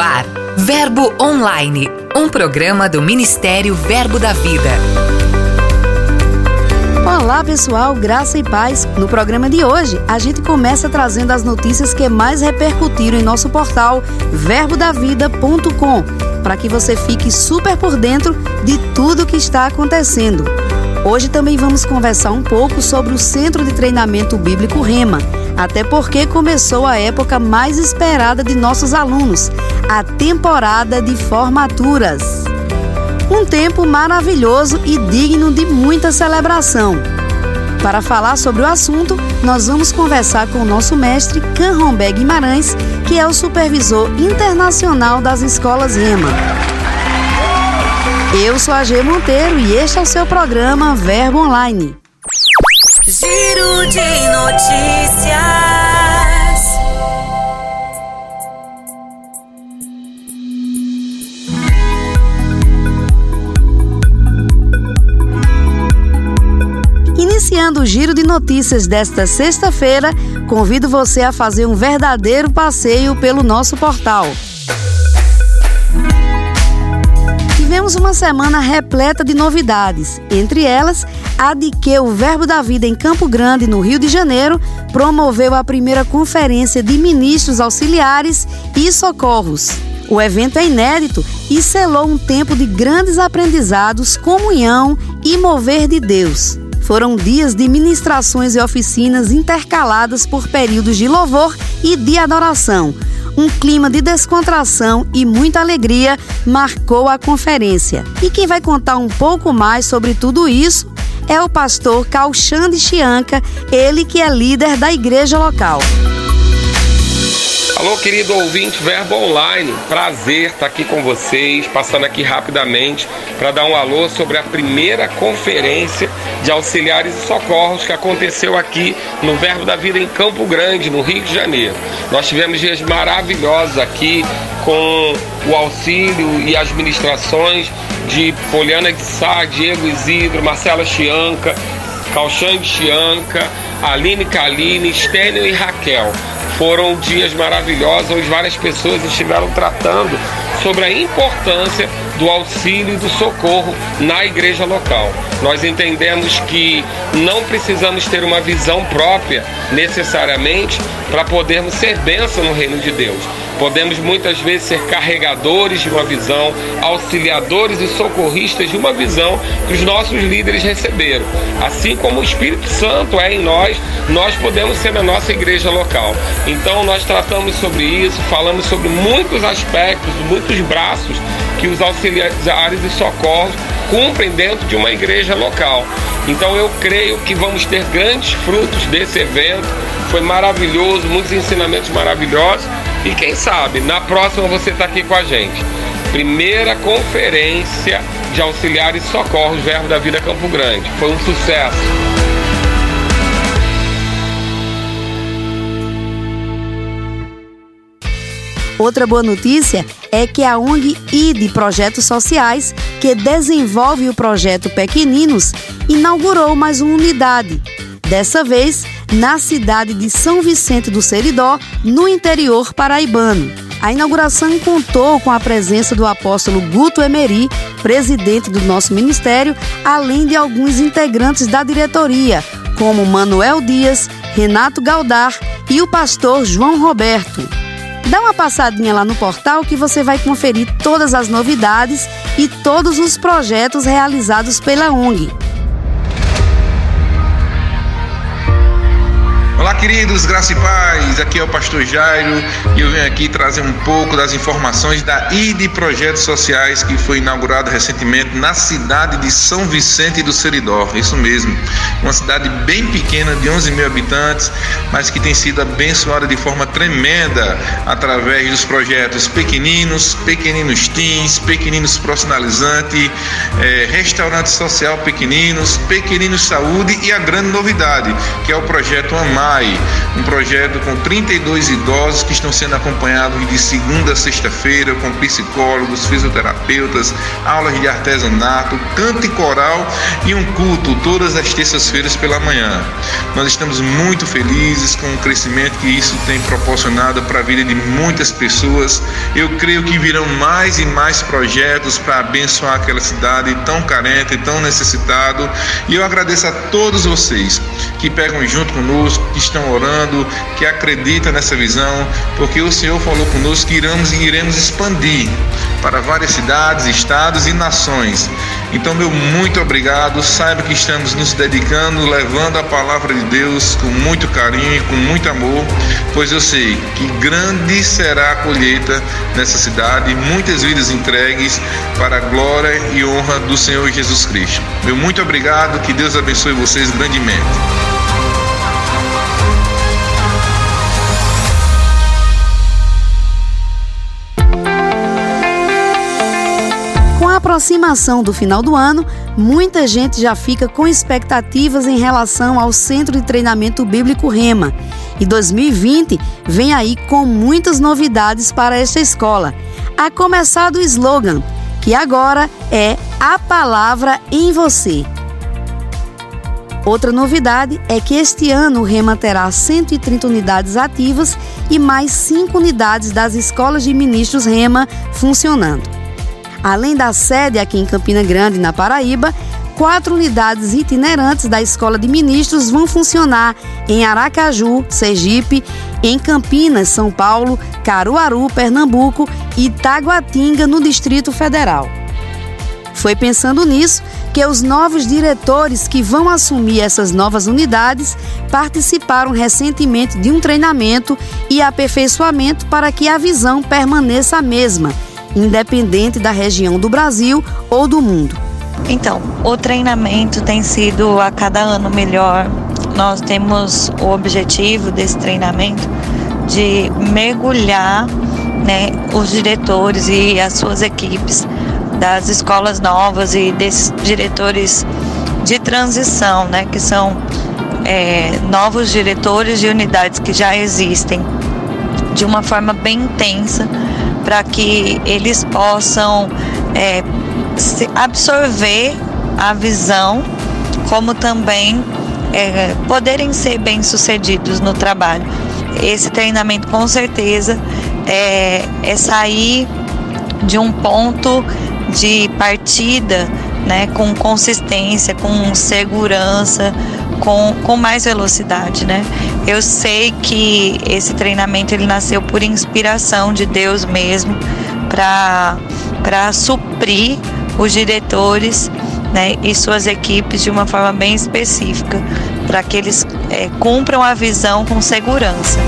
Ar, Verbo Online, um programa do Ministério Verbo da Vida. Olá pessoal, graça e paz. No programa de hoje, a gente começa trazendo as notícias que mais repercutiram em nosso portal verbodavida.com, para que você fique super por dentro de tudo o que está acontecendo. Hoje também vamos conversar um pouco sobre o Centro de Treinamento Bíblico Rema até porque começou a época mais esperada de nossos alunos, a temporada de formaturas. Um tempo maravilhoso e digno de muita celebração. Para falar sobre o assunto, nós vamos conversar com o nosso mestre Canrombé Guimarães, que é o supervisor internacional das escolas REMA. Eu sou a G Monteiro e este é o seu programa Verbo Online. Giro de notícias. Iniciando o giro de notícias desta sexta-feira, convido você a fazer um verdadeiro passeio pelo nosso portal. Tivemos uma semana repleta de novidades, entre elas a de que o Verbo da Vida em Campo Grande, no Rio de Janeiro, promoveu a primeira conferência de ministros auxiliares e socorros. O evento é inédito e selou um tempo de grandes aprendizados, comunhão e mover de Deus. Foram dias de ministrações e oficinas intercaladas por períodos de louvor e de adoração. Um clima de descontração e muita alegria marcou a conferência. E quem vai contar um pouco mais sobre tudo isso é o pastor Calxande Chianca, ele que é líder da igreja local. Alô, querido ouvinte Verbo Online, prazer estar aqui com vocês, passando aqui rapidamente para dar um alô sobre a primeira conferência de auxiliares e socorros que aconteceu aqui no Verbo da Vida em Campo Grande, no Rio de Janeiro. Nós tivemos dias maravilhosos aqui com o auxílio e as ministrações de Poliana de Sá, Diego Isidro, Marcela Chianca, Calxande Chianca, Aline Kaline, Stênio e Raquel. Foram dias maravilhosos onde várias pessoas estiveram tratando sobre a importância do auxílio e do socorro na igreja local. Nós entendemos que não precisamos ter uma visão própria necessariamente para podermos ser bênção no reino de Deus. Podemos muitas vezes ser carregadores de uma visão, auxiliadores e socorristas de uma visão que os nossos líderes receberam. Assim como o Espírito Santo é em nós, nós podemos ser na nossa igreja local. Então nós tratamos sobre isso, falamos sobre muitos aspectos, muitos braços que os auxiliares e socorros cumprem dentro de uma igreja local. Então eu creio que vamos ter grandes frutos desse evento. Foi maravilhoso, muitos ensinamentos maravilhosos. E quem sabe, na próxima você está aqui com a gente. Primeira conferência de auxiliares e socorros Verbo da Vida Campo Grande. Foi um sucesso. Outra boa notícia é que a ONG ID Projetos Sociais, que desenvolve o projeto Pequeninos, inaugurou mais uma unidade. Dessa vez, na cidade de São Vicente do Seridó, no interior paraibano. A inauguração contou com a presença do apóstolo Guto Emery, presidente do nosso ministério, além de alguns integrantes da diretoria, como Manuel Dias, Renato Galdar e o pastor João Roberto. Dá uma passadinha lá no portal que você vai conferir todas as novidades e todos os projetos realizados pela ONG. Olá, queridos, graça e paz. Aqui é o pastor Jairo e eu venho aqui trazer um pouco das informações da ID Projetos Sociais que foi inaugurado recentemente na cidade de São Vicente do Seridó. Isso mesmo, uma cidade bem pequena de 11 mil habitantes, mas que tem sido abençoada de forma tremenda através dos projetos Pequeninos, Pequeninos Teens, Pequeninos Profissionalizante, é, Restaurante Social Pequeninos, Pequeninos Saúde e a grande novidade, que é o projeto Amar Um projeto com 32 idosos que estão sendo acompanhados de segunda a sexta-feira com psicólogos, fisioterapeutas, aulas de artesanato, canto e coral e um culto todas as terças-feiras pela manhã. Nós estamos muito felizes com o crescimento que isso tem proporcionado para a vida de muitas pessoas. Eu creio que virão mais e mais projetos para abençoar aquela cidade tão carente, tão necessitado. E eu agradeço a todos vocês que pegam junto conosco, que estão orando, que acreditam nessa visão, porque o Senhor falou conosco que iremos e iremos expandir para várias cidades, estados e nações. Então, meu muito obrigado. Saiba que estamos nos dedicando, levando a palavra de Deus com muito carinho e com muito amor, pois eu sei que grande será a colheita nessa cidade, muitas vidas entregues para a glória e honra do Senhor Jesus Cristo. Meu muito obrigado, que Deus abençoe vocês grandemente. Aproximação do final do ano, muita gente já fica com expectativas em relação ao Centro de Treinamento Bíblico Rema. E 2020 vem aí com muitas novidades para esta escola. A começar do slogan, que agora é A Palavra em Você. Outra novidade é que este ano o Rema terá 130 unidades ativas e mais 5 unidades das escolas de ministros Rema funcionando. Além da sede aqui em Campina Grande, na Paraíba, quatro unidades itinerantes da Escola de Ministros vão funcionar em Aracaju, Sergipe, em Campinas, São Paulo, Caruaru, Pernambuco e Taguatinga, no Distrito Federal. Foi pensando nisso que os novos diretores que vão assumir essas novas unidades participaram recentemente de um treinamento e aperfeiçoamento para que a visão permaneça a mesma independente da região do Brasil ou do mundo. Então, o treinamento tem sido a cada ano melhor. Nós temos o objetivo desse treinamento de mergulhar né, os diretores e as suas equipes das escolas novas e desses diretores de transição, né, que são é, novos diretores de unidades que já existem, de uma forma bem intensa para que eles possam é, absorver a visão, como também é, poderem ser bem-sucedidos no trabalho. Esse treinamento, com certeza, é, é sair de um ponto de partida né, com consistência, com segurança, com, com mais velocidade, né? Eu sei que esse treinamento ele nasceu por inspiração de Deus mesmo para suprir os diretores né, e suas equipes de uma forma bem específica, para que eles é, cumpram a visão com segurança.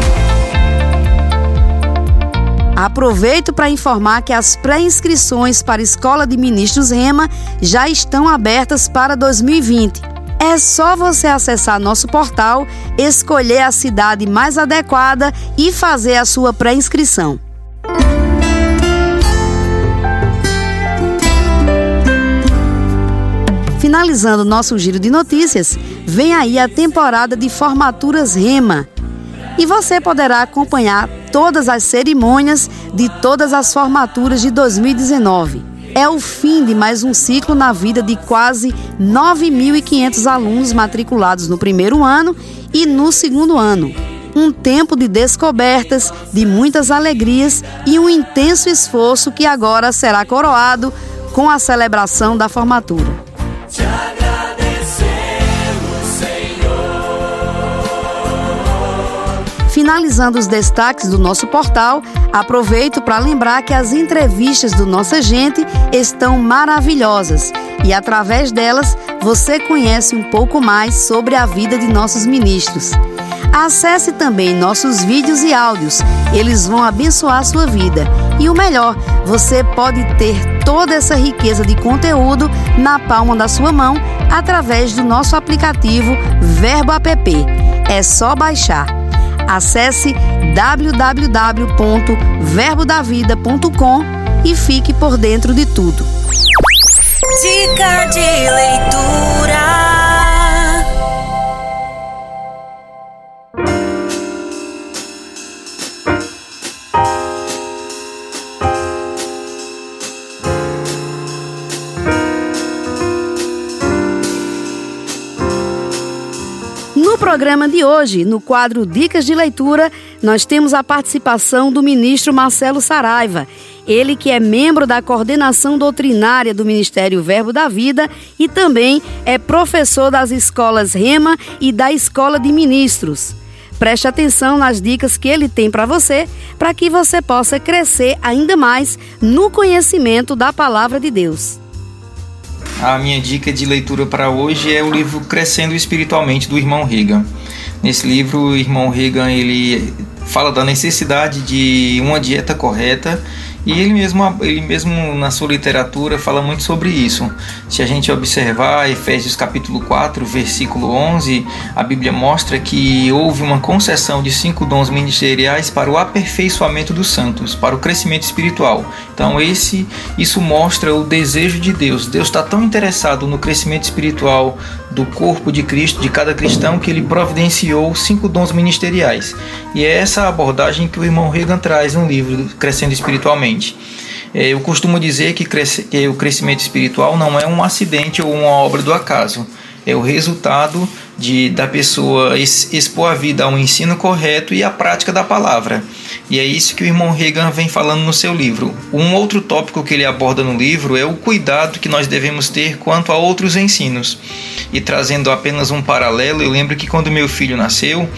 Aproveito para informar que as pré-inscrições para a Escola de Ministros Rema já estão abertas para 2020. É só você acessar nosso portal, escolher a cidade mais adequada e fazer a sua pré-inscrição. Finalizando nosso giro de notícias, vem aí a temporada de formaturas Rema. E você poderá acompanhar todas as cerimônias de todas as formaturas de 2019 é o fim de mais um ciclo na vida de quase 9.500 alunos matriculados no primeiro ano e no segundo ano. Um tempo de descobertas, de muitas alegrias e um intenso esforço que agora será coroado com a celebração da formatura. Finalizando os destaques do nosso portal, aproveito para lembrar que as entrevistas do Nossa Gente estão maravilhosas e através delas você conhece um pouco mais sobre a vida de nossos ministros. Acesse também nossos vídeos e áudios, eles vão abençoar sua vida. E o melhor, você pode ter toda essa riqueza de conteúdo na palma da sua mão através do nosso aplicativo Verbo App. É só baixar. Acesse www.verbodavida.com e fique por dentro de tudo. Dica de leitura. Programa de hoje, no quadro Dicas de Leitura, nós temos a participação do ministro Marcelo Saraiva. Ele que é membro da coordenação doutrinária do Ministério Verbo da Vida e também é professor das escolas Rema e da Escola de Ministros. Preste atenção nas dicas que ele tem para você, para que você possa crescer ainda mais no conhecimento da palavra de Deus. A minha dica de leitura para hoje é o livro Crescendo Espiritualmente do irmão Reagan. Nesse livro, o irmão Reagan ele fala da necessidade de uma dieta correta e ele mesmo, ele mesmo na sua literatura fala muito sobre isso. Se a gente observar Efésios capítulo 4, versículo 11, a Bíblia mostra que houve uma concessão de cinco dons ministeriais para o aperfeiçoamento dos santos, para o crescimento espiritual. Então esse isso mostra o desejo de Deus. Deus está tão interessado no crescimento espiritual do corpo de Cristo, de cada cristão, que ele providenciou cinco dons ministeriais. E é essa abordagem que o irmão Reagan traz no livro Crescendo Espiritualmente. É, eu costumo dizer que, que o crescimento espiritual não é um acidente ou uma obra do acaso, é o resultado de da pessoa expor a vida ao ensino correto e à prática da palavra. E é isso que o irmão Reagan vem falando no seu livro. Um outro tópico que ele aborda no livro é o cuidado que nós devemos ter quanto a outros ensinos. E trazendo apenas um paralelo, eu lembro que quando meu filho nasceu,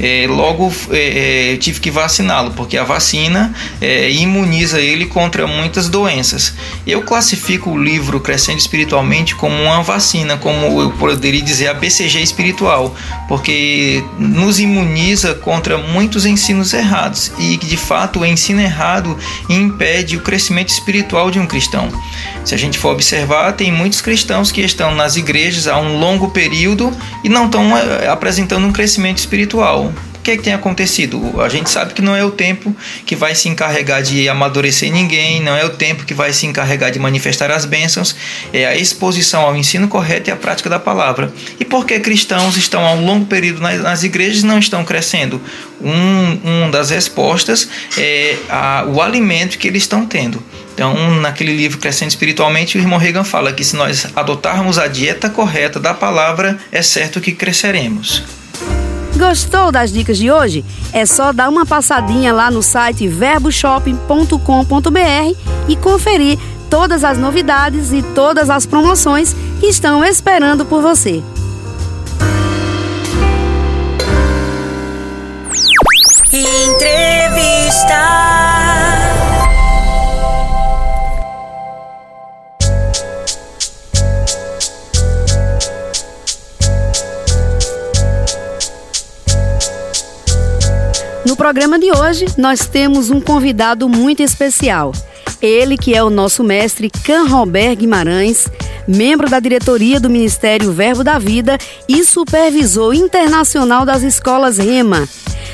é, logo é, eu tive que vaciná-lo, porque a vacina é, imuniza ele contra muitas doenças. Eu classifico o livro Crescendo Espiritualmente como uma vacina, como eu poderia dizer a BCG espiritual espiritual, porque nos imuniza contra muitos ensinos errados e que de fato o ensino errado impede o crescimento espiritual de um cristão. Se a gente for observar, tem muitos cristãos que estão nas igrejas há um longo período e não estão eh, apresentando um crescimento espiritual que, é que tem acontecido? A gente sabe que não é o tempo que vai se encarregar de amadurecer ninguém, não é o tempo que vai se encarregar de manifestar as bênçãos, é a exposição ao ensino correto e à prática da palavra. E por que cristãos estão há um longo período nas, nas igrejas e não estão crescendo? Um, um das respostas é a, o alimento que eles estão tendo. Então, naquele livro Crescendo Espiritualmente, o irmão Reagan fala que se nós adotarmos a dieta correta da palavra, é certo que cresceremos. Gostou das dicas de hoje? É só dar uma passadinha lá no site verboshopping.com.br e conferir todas as novidades e todas as promoções que estão esperando por você. Entrevista. Programa de hoje, nós temos um convidado muito especial. Ele que é o nosso mestre Can Robert Guimarães, membro da diretoria do Ministério Verbo da Vida e supervisor internacional das escolas Rema.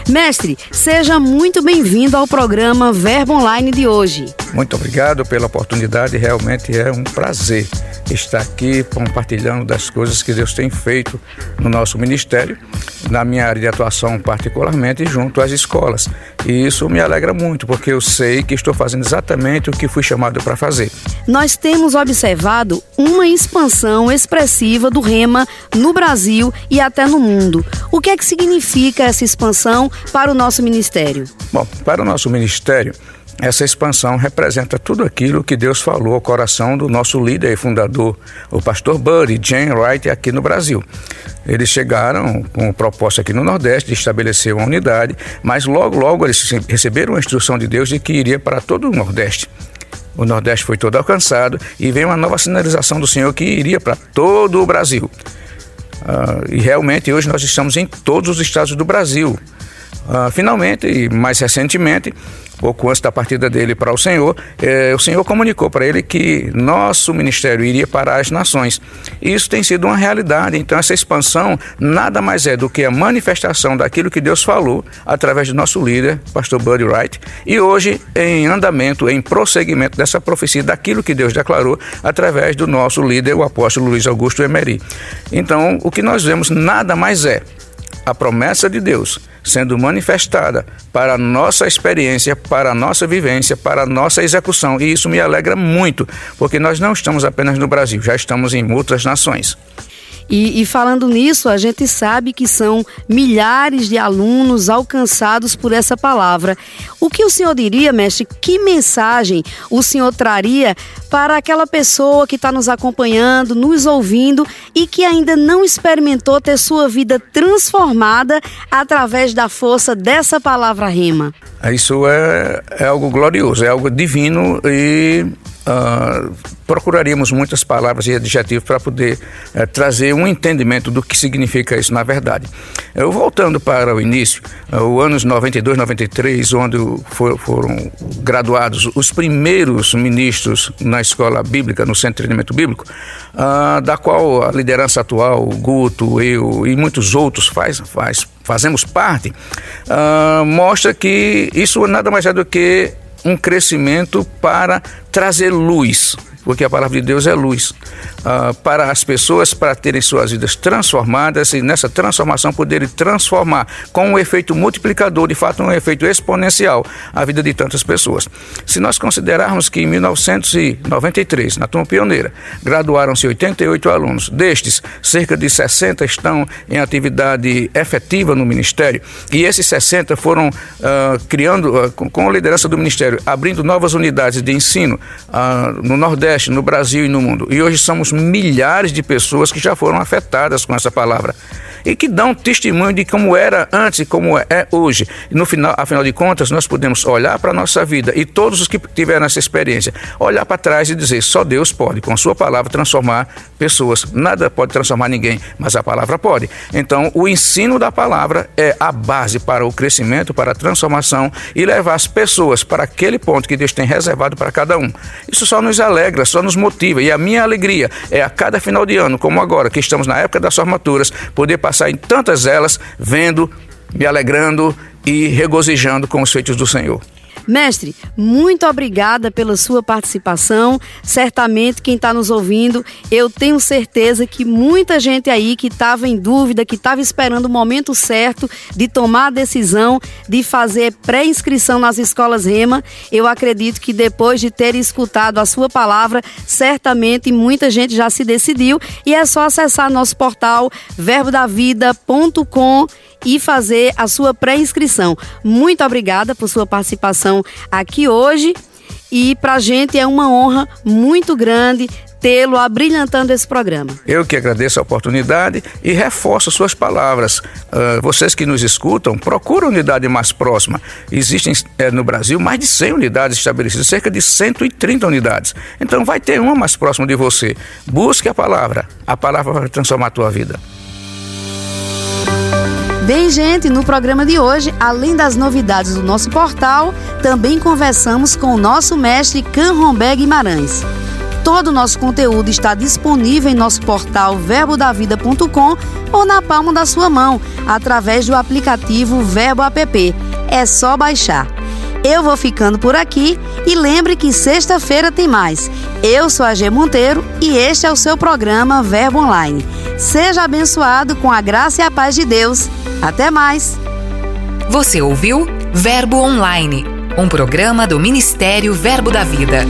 Mestre, seja muito bem-vindo ao programa Verbo Online de hoje. Muito obrigado pela oportunidade, realmente é um prazer estar aqui compartilhando das coisas que Deus tem feito no nosso ministério, na minha área de atuação particularmente, junto às escolas. E isso me alegra muito, porque eu sei que estou fazendo exatamente o que fui chamado para fazer. Nós temos observado uma expansão expressiva do REMA no Brasil e até no mundo. O que é que significa essa expansão para o nosso ministério? Bom, para o nosso ministério, essa expansão representa tudo aquilo que Deus falou ao coração do nosso líder e fundador, o pastor Buddy Jane Wright, aqui no Brasil. Eles chegaram com o propósito aqui no Nordeste de estabelecer uma unidade, mas logo, logo eles receberam a instrução de Deus de que iria para todo o Nordeste. O Nordeste foi todo alcançado e veio uma nova sinalização do Senhor que iria para todo o Brasil. Uh, e realmente hoje nós estamos em todos os estados do Brasil. Uh, finalmente, e mais recentemente, pouco antes da partida dele para o Senhor, eh, o Senhor comunicou para ele que nosso ministério iria para as nações. Isso tem sido uma realidade. Então, essa expansão nada mais é do que a manifestação daquilo que Deus falou através do nosso líder, pastor Buddy Wright, e hoje em andamento, em prosseguimento dessa profecia, daquilo que Deus declarou através do nosso líder, o apóstolo Luiz Augusto Emery. Então, o que nós vemos nada mais é a promessa de Deus sendo manifestada para a nossa experiência, para a nossa vivência, para a nossa execução. E isso me alegra muito, porque nós não estamos apenas no Brasil, já estamos em outras nações. E, e, falando nisso, a gente sabe que são milhares de alunos alcançados por essa palavra. O que o senhor diria, mestre? Que mensagem o senhor traria para aquela pessoa que está nos acompanhando, nos ouvindo e que ainda não experimentou ter sua vida transformada através da força dessa palavra rema? Isso é, é algo glorioso, é algo divino e uh, procuraríamos muitas palavras e adjetivos para poder uh, trazer um entendimento do que significa isso na verdade. Eu voltando para o início, uh, o anos 92, 93, onde for, foram graduados os primeiros ministros na escola bíblica, no Centro de Treinamento Bíblico, uh, da qual a liderança atual, Guto, eu e muitos outros faz, faz, fazemos parte, mostra que isso nada mais é do que um crescimento para trazer luz porque a palavra de Deus é luz uh, para as pessoas para terem suas vidas transformadas e nessa transformação poderem transformar com um efeito multiplicador, de fato um efeito exponencial a vida de tantas pessoas. Se nós considerarmos que em 1993, na turma pioneira, graduaram-se 88 alunos, destes cerca de 60 estão em atividade efetiva no ministério e esses 60 foram uh, criando com, com, a liderança do ministério, abrindo novas unidades de ensino no Nordeste Nordeste, no Brasil e no mundo. E hoje somos milhares de pessoas que já foram afetadas com essa palavra e que dão testemunho de como era antes e como é hoje. E no final, afinal de contas, nós podemos olhar para a nossa vida e todos os que tiveram essa experiência, olhar para trás e dizer: só Deus pode, com sua palavra, transformar pessoas. Nada pode transformar ninguém, mas a palavra pode. Então, o ensino da palavra é a base para o crescimento, para a transformação e levar as pessoas para aquele ponto que Deus tem reservado para cada um. Isso só nos alegra, só nos motiva. E a minha alegria é a cada final de ano, como agora, que estamos na época das formaturas, poder passar em tantas elas, vendo, me alegrando e regozijando com os feitos do Senhor. Mestre, muito obrigada pela sua participação. Certamente quem está nos ouvindo, eu tenho certeza que muita gente aí que estava em dúvida, que estava esperando o momento certo de tomar a decisão de fazer pré-inscrição nas escolas Rema, eu acredito que depois de ter escutado a sua palavra, certamente muita gente já se decidiu e é só acessar nosso portal verbodavida.com e fazer a sua pré-inscrição. Muito obrigada por sua participação aqui hoje. E para a gente é uma honra muito grande tê-lo abrilhantando esse programa. Eu que agradeço a oportunidade e reforço suas palavras. Uh, vocês que nos escutam, procurem a unidade mais próxima. Existem é, no Brasil mais de 100 unidades estabelecidas, cerca de 130 unidades. Então vai ter uma mais próxima de você. Busque a palavra. A palavra vai transformar a tua vida. Bem, gente, no programa de hoje, além das novidades do nosso portal, também conversamos com o nosso mestre Canrombé Guimarães. Todo o nosso conteúdo está disponível em nosso portal verbodavida.com ou na palma da sua mão, através do aplicativo Verbo App. É só baixar. Eu vou ficando por aqui e lembre que sexta-feira tem mais. Eu sou a G Monteiro e este é o seu programa Verbo Online. Seja abençoado com a graça e a paz de Deus. Até mais. Você ouviu Verbo Online, um programa do Ministério Verbo da Vida.